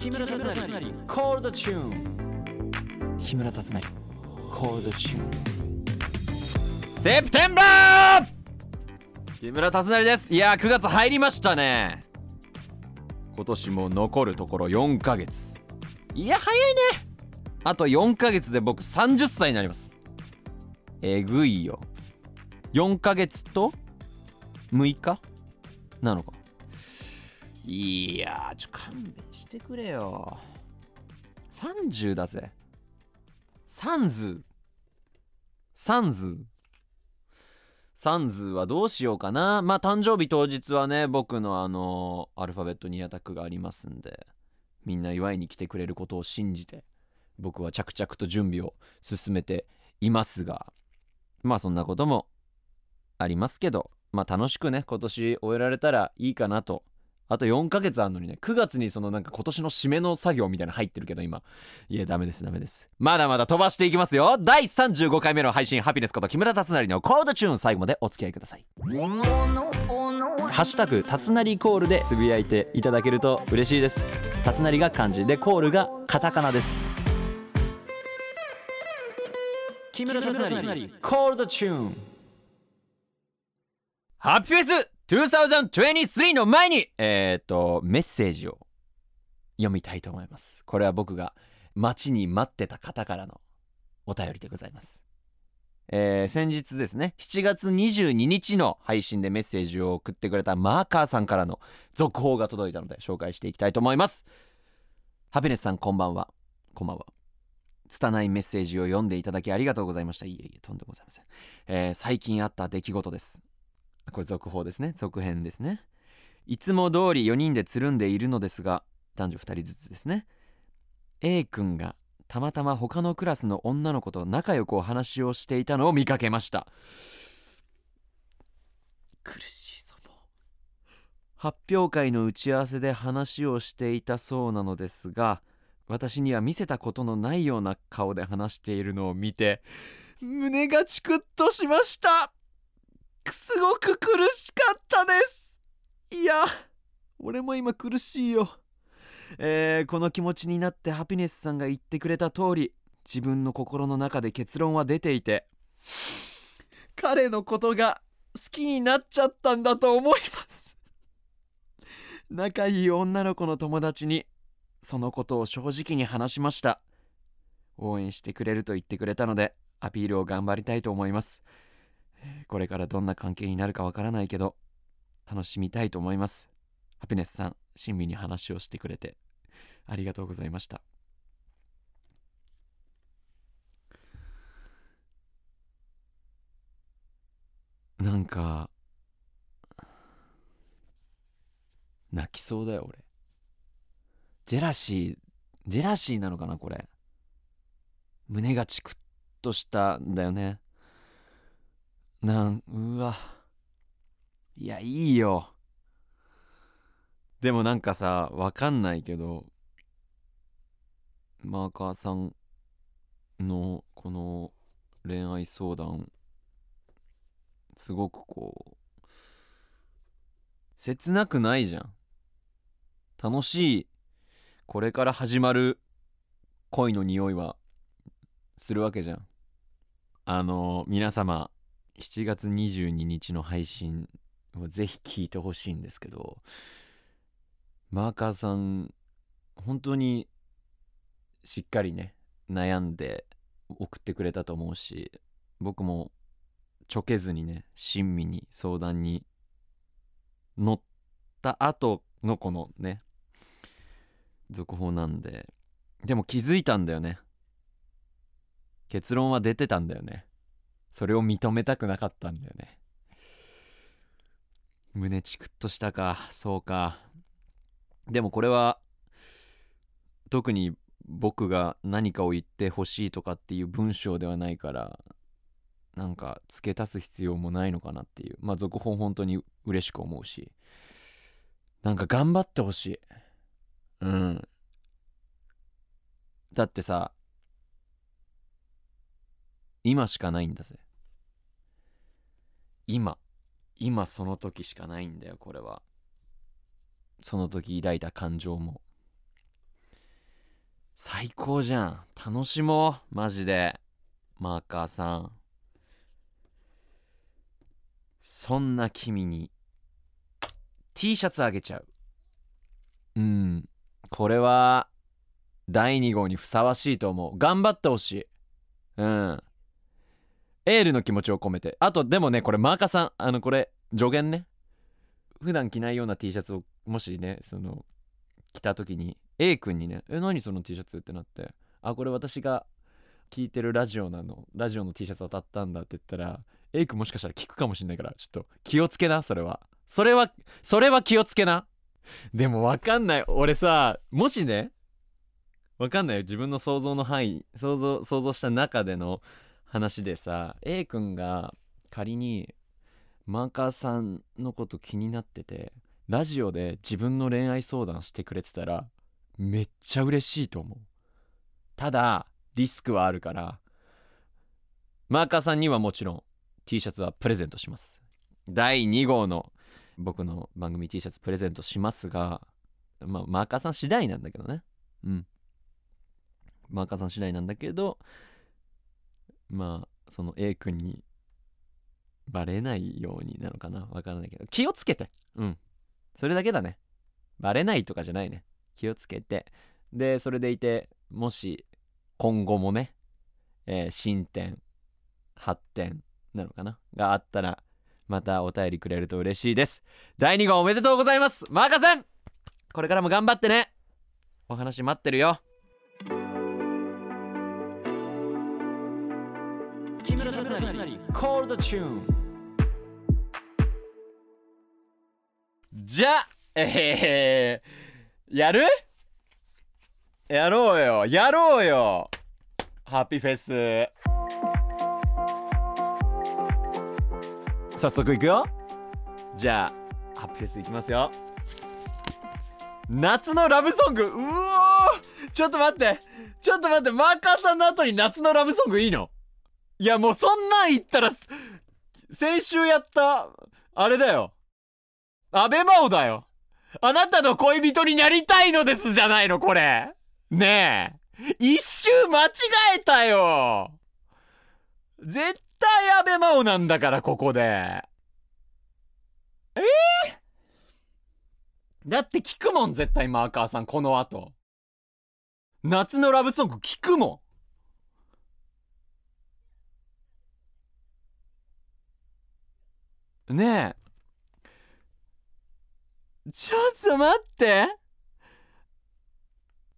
木村達成。コールドチューン木村達成。コールドチューンセプテンバー！木村達成です。いやー9月入りましたね。今年も残るところ4ヶ月。いや早いね。あと4ヶ月で僕30歳になります。えぐいよ。4ヶ月と6日？なのかいやーちょ勘弁してくれよ。30だぜ。サンズサンズサンズはどうしようかな。まあ誕生日当日はね僕のあのアルファベットにアタックがありますんでみんな祝いに来てくれることを信じて僕は着々と準備を進めていますがまあそんなこともありますけどまあ楽しくね今年終えられたらいいかなとあと4ヶ月あるのにね9月にそのなんか今年の締めの作業みたいなの入ってるけど今。いやダメですダメです。まだまだ飛ばしていきますよ。第35回目の配信ハピネスこと木村達成のコードチューン最後までお付き合いください。ハッシュタグたつなりコールでつぶやいていただけると嬉しいです。たつなりが漢字でコールがカタカナです。木村達成コールドチューン。ハッピーフェス2023の前にえっ、とメッセージを読みたいと思います。これは僕が待ちに待ってた方からのお便りでございます。えー先日ですね7月22日の配信でメッセージを送ってくれたマーカーさんからの続報が届いたので紹介していきたいと思います。ハピネスさんこんばんは。こんばんは。拙いメッセージを読んでいただきありがとうございました。いえいえとんでもございません、えー最近あった出来事です。これ続報ですね。続編ですね。いつも通り4人でつるんでいるのですが男女2人ずつですね。A 君がたまたま他のクラスの女の子と仲良くお話をしていたのを見かけました。苦しいぞもう。発表会の打ち合わせで話をしていたそうなのですが私には見せたことのないような顔で話しているのを見て胸がチクッとしました。すごく苦しかったです。いや俺も今苦しいよ。えーこの気持ちになってハピネスさんが言ってくれた通り自分の心の中で結論は出ていて彼のことが好きになっちゃったんだと思います。仲いい女の子の友達にそのことを正直に話しました。応援してくれると言ってくれたのでアピールを頑張りたいと思います。これからどんな関係になるかわからないけど楽しみたいと思います。ハピネスさん親身に話をしてくれてありがとうございました。なんか泣きそうだよ俺。ジェラシージェラシーなのかなこれ。胸がチクッとしたんだよね。なんうわ。いやいいよ。でもなんかさわかんないけどマーカーさんのこの恋愛相談すごくこう切なくないじゃん。楽しいこれから始まる恋の匂いはするわけじゃん。あの皆様7月22日の配信をぜひ聞いてほしいんですけどマーカーさん本当にしっかりね悩んで送ってくれたと思うし僕もちょけずにね親身に相談に乗った後のこのね続報なんででも気づいたんだよね。結論は出てたんだよね。それを認めたくなかったんだよね。胸チクッとしたかそうか。でもこれは特に僕が何かを言ってほしいとかっていう文章ではないからなんか付け足す必要もないのかなっていう。まあ続報本当に嬉しく思うし。なんか頑張ってほしい。うん。だってさ今しかないんだぜ。今今その時しかないんだよこれは。その時抱いた感情も。最高じゃん。楽しもうマジで。マーカーさん。そんな君に T シャツあげちゃう。うん。これは第2号にふさわしいと思う。頑張ってほしい。うん。エールの気持ちを込めて。あとでもねこれマーカーさんあのこれ助言ね。普段着ないような T シャツをもしねその着た時に A 君にね「え何その T シャツ?」ってなって「あこれ私が聞いてるラジオなの。ラジオの T シャツ当たったんだ」って言ったら A 君もしかしたら聞くかもしんないからちょっと気をつけなそれは。それはそれは気をつけな。でもわかんない。俺さもしねわかんないよ。自分の想像の範囲想像想像した中での話でさ A 君が仮にマーカーさんのこと気になっててラジオで自分の恋愛相談してくれてたらめっちゃ嬉しいと思う。ただリスクはあるからマーカーさんにはもちろん T シャツはプレゼントします。第2号の僕の番組 T シャツプレゼントしますがまあマーカーさん次第なんだけどね。うん。マーカーさん次第なんだけどまあその A 君にバレないようになのかな？わからないけど。気をつけて。うん。それだけだね。バレないとかじゃないね。気をつけて。でそれでいてもし今後もね、えー進展発展なのかな？があったらまたお便りくれると嬉しいです。第2号おめでとうございます。マーカさんこれからも頑張ってね。お話待ってるよ。木村達成。コールドチューンじゃえー、やる？やろうよ。やろうよ。ハッピーフェス。早速いくよ。じゃあハッピーフェスいきますよ。夏のラブソング。うおー。ちょっと待って。ちょっと待って。マーカーさんの後に夏のラブソングいいの？いやもうそんなん言ったら先週やったあれだよ。アベマオだよ。あなたの恋人になりたいのですじゃないのこれ。ねえ。一周間違えたよ。絶対アベマオなんだからここで。えー、だって聞くもん絶対マーカーさんこの後。夏のラブソング聞くもん。ねえ。ちょっと待って。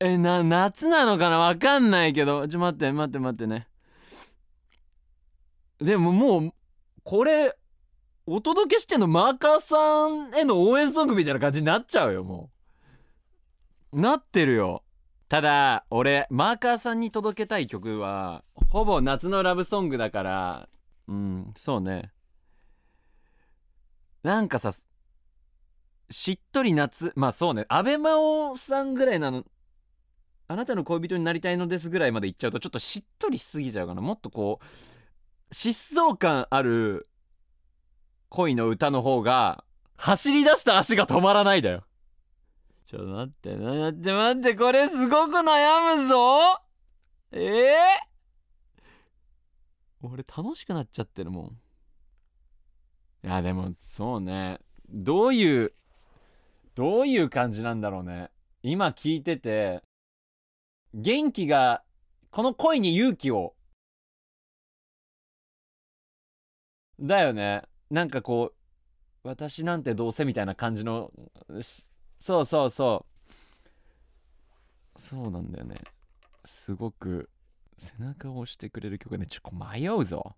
えな夏なのかな？わかんないけど。ちょ待って待って待ってね。でももうこれお届けしてんのマーカーさんへの応援ソングみたいな感じになっちゃうよもう。なってるよ。ただ俺マーカーさんに届けたい曲はほぼ夏のラブソングだから。うんそうね。なんかさしっとり夏まあそうね。アベマオさんぐらいなのあなたの恋人になりたいのですぐらいまでいっちゃうとちょっとしっとりしすぎちゃうかな。もっとこう疾走感ある恋の歌の方が走り出した足が止まらないだよ。ちょっと待って待って待ってこれすごく悩むぞ。ええ俺楽しくなっちゃってるもん。いやでもそうね。どういうどういう感じなんだろうね。今聞いてて元気がこの恋に勇気を。だよね。なんかこう私なんてどうせみたいな感じのそうそうそう。そうなんだよね。すごく背中を押してくれる曲ね。ちょっと迷うぞ。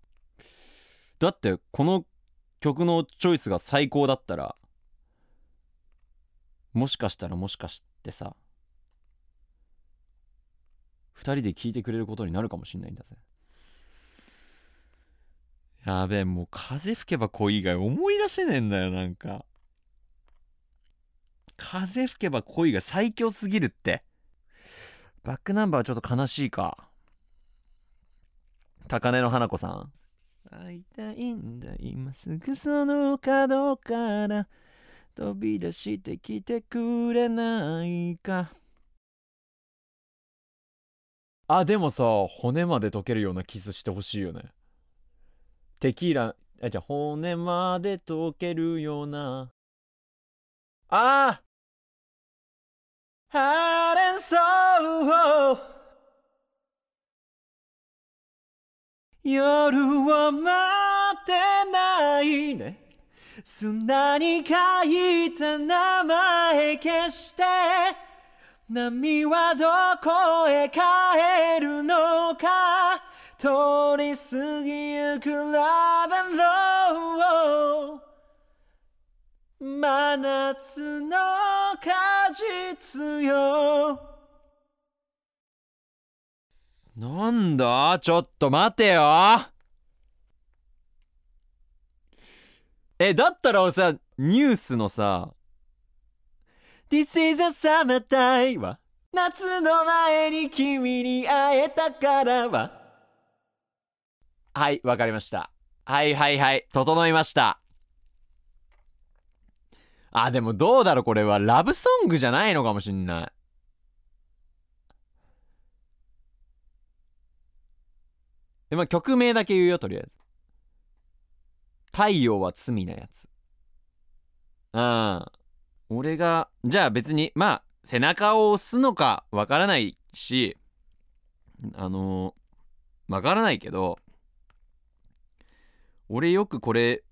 だってこの曲のチョイスが最高だったらもしかしたらもしかしてさ2人で聴いてくれることになるかもしんないんだぜ。やべえもう風吹けば恋以外思い出せねえんだよなんか。風吹けば恋が最強すぎるって。バックナンバーはちょっと悲しいか。高根の花子さん。会いたいんだ。今すぐその角から飛び出してきてくれないか。あでもさ骨まで溶けるようなキスしてほしいよね。テキーラあじゃあ骨まで溶けるような。あ！あハレンソー！夜を待ってないね。砂に書いた名前消して。波はどこへ帰るのか。通り過ぎゆくラベンロー真夏の果実よ。なんだ？ちょっと待てよ。えだったら俺さニュースのさ「This is a summer time」は？夏の前に君に会えたからは？はいわかりました。はいはいはい整いました。あでもどうだろうこれは。ラブソングじゃないのかもしんない。でまあ曲名だけ言うよとりあえず。太陽は罪なやつ。うん俺がじゃあ別にまあ背中を押すのかわからないしあのわからないけど俺よくこれ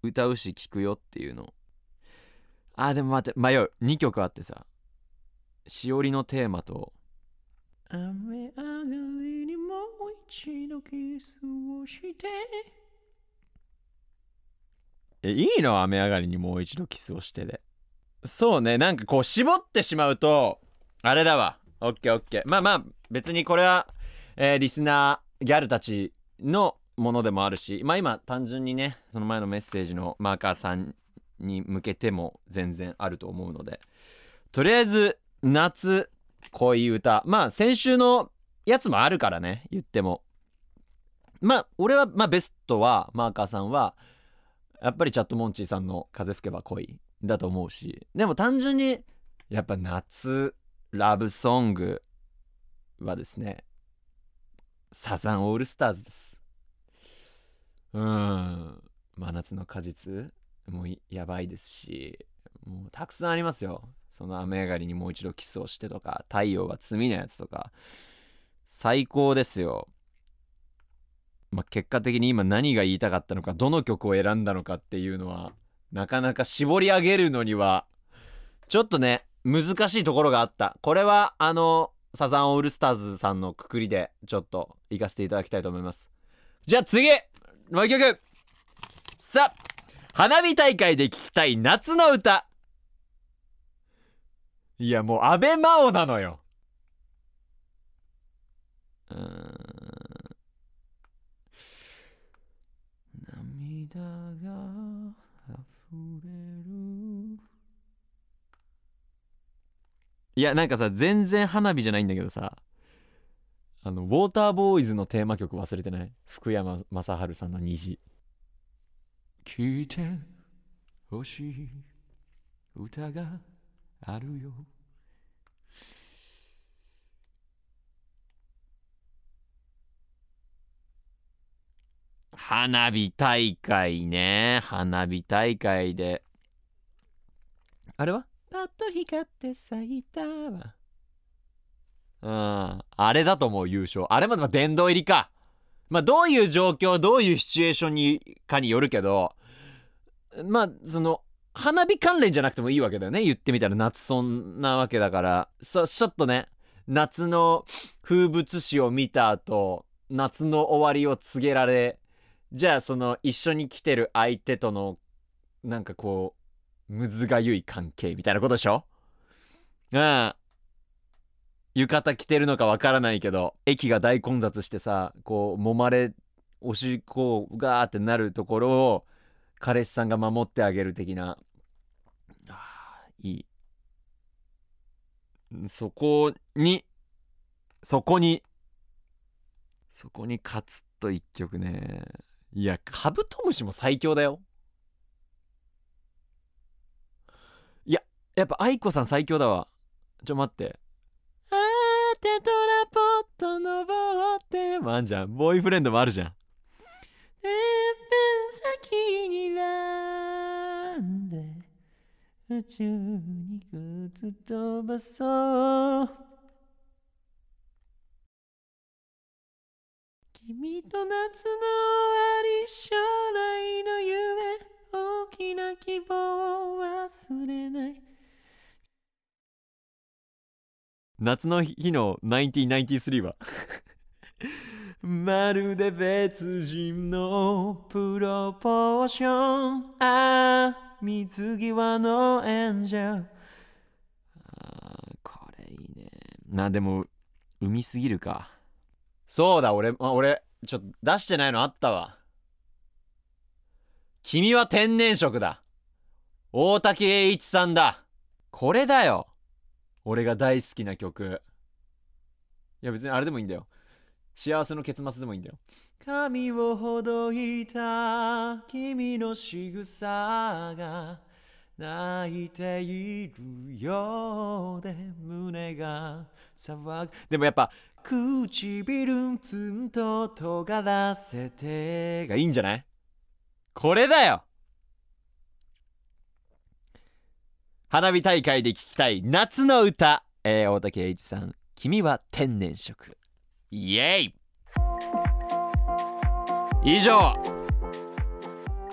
歌うし聞くよっていうの。あでも待って迷う。2曲あってさ。しおりのテーマと。雨上がりにもう一度キスをして。えいいの？雨上がりにもう一度キスをしてで。そうねなんかこう絞ってしまうとあれだわ。オッケーオッケー。まあまあ別にこれは、えー、リスナーギャルたちのものでもあるしまあ今単純にねその前のメッセージのマーカーさんに向けても全然あると思うので。とりあえず夏恋歌。まあ先週のやつもあるからね言っても。まあ俺はまあベストはマーカーさんはやっぱりチャットモンチーさんの「風吹けば恋」だと思うしでも単純にやっぱ夏ラブソングはですねサザンオールスターズです。うん。真夏の果実もうやばいですしもうたくさんありますよ。その雨上がりにもう一度キスをしてとか太陽は罪なやつとか。最高ですよ。まあ、結果的に今何が言いたかったのかどの曲を選んだのかっていうのはなかなか絞り上げるのにはちょっとね難しいところがあった。これはあのサザンオールスターズさんのくくりでちょっと行かせていただきたいと思います。じゃあ次もう一曲。さあ花火大会で聴きたい夏の歌。いやもう安倍真央なのよ。涙が溢れる。いやなんかさ全然花火じゃないんだけどさ。あのウォーターボーイズのテーマ曲忘れてない？福山雅治さんの虹。聞いてほしい歌があるよ。花火大会ね。花火大会で。あれは？パッと光って咲いたわ。うん。あれだと思う優勝。あれまで殿堂入りか。まあどういう状況どういうシチュエーションにかによるけどまあその花火関連じゃなくてもいいわけだよね。言ってみたら夏そんなわけだから。そちょっとね夏の風物詩を見た後夏の終わりを告げられじゃあその一緒に来てる相手とのなんかこうむずがゆい関係みたいなことでしょ？うん浴衣着てるのかわからないけど駅が大混雑してさこう揉まれおしっこガーってなるところを彼氏さんが守ってあげる的な。あいい。そこにそこにそこに勝つと一曲ね。いやカブトムシも最強だよ。いややっぱ愛子さん最強だわ。ちょ待って。あてトラポット登って。もあんじゃんボーイフレンドもあるじゃん。てっぺん先になんで宇宙に靴飛ばそう。君と夏の終わり将来の夢大きな希望を忘れない。夏の日の1993は？まるで別人のプロポーション。ああ水際のエンジェル。あーこれいいね。なでも海すぎるかそうだ俺あ俺ちょっと出してないのあったわ。君は天然色だ。大竹栄一さんだ。これだよ。俺が大好きな曲。いや別にあれでもいいんだよ。幸せの結末でもいいんだよ。髪をほどいた。君の仕草が。泣いているようで。胸が騒ぐ。でもやっぱ唇ツンと尖らせてがいいんじゃない？これだよ。花火大会で聴きたい夏の歌、えー、大竹栄一さん「君は天然色」イエイ。以上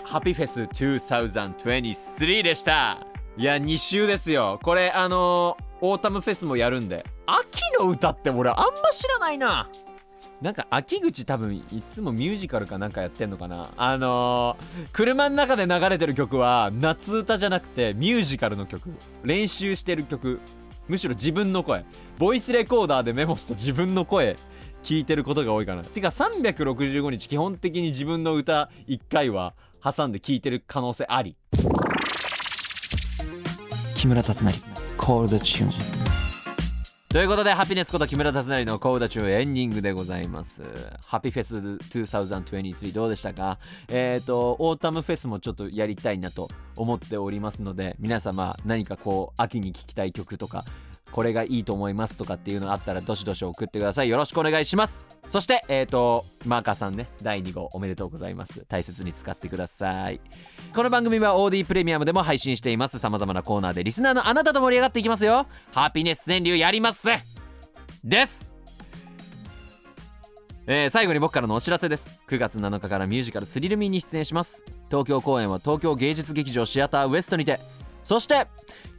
ハピフェス2023でした。いや2週ですよ。これあのー、オータムフェスもやるんで。秋の歌って俺あんま知らないな。なんか秋口多分いつもミュージカルかなんかやってんのかな。あのー、車の中で流れてる曲は夏歌じゃなくてミュージカルの曲。練習してる曲。むしろ自分の声。ボイスレコーダーでメモした自分の声。聞いてることが多いかな。てか365日基本的に自分の歌1回は挟んで聞いてる可能性あり。木村達成コールドチューンということで、ハピネスこと木村達成のコーダチューエンディングでございます。ハピフェス2023どうでしたか？えっ、ー、と、オータムフェスもちょっとやりたいなと思っておりますので、皆様何かこう、秋に聴きたい曲とか、これがいいと思いますとかっていうのあったらどしどし送ってください。よろしくお願いします。そしてえっ、ー、とマーカーさんね第2号おめでとうございます。大切に使ってください。この番組は OD プレミアムでも配信しています。様々なコーナーでリスナーのあなたと盛り上がっていきますよ。ハピネス川柳やります。です。えー、最後に僕からのお知らせです。9月7日からミュージカルスリルミーに出演します。東京公演は東京芸術劇場シアターウエストにて。そして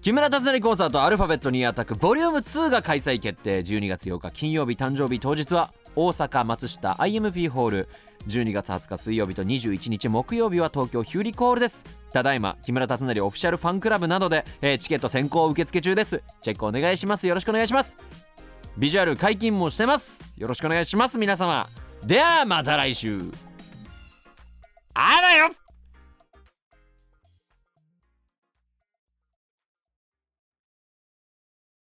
木村達成コンサートアルファベットにアタックボリューム2が開催決定。12月8日金曜日。誕生日。当日は大阪松下 IMP ホール12月20日水曜日と21日木曜日は東京ヒューリコールです。ただいま木村達成オフィシャルファンクラブなどで、えー、チケット先行受付中です。チェックお願いします。よろしくお願いします。ビジュアル解禁もしてます。よろしくお願いします。皆様。ではまた来週。あらよ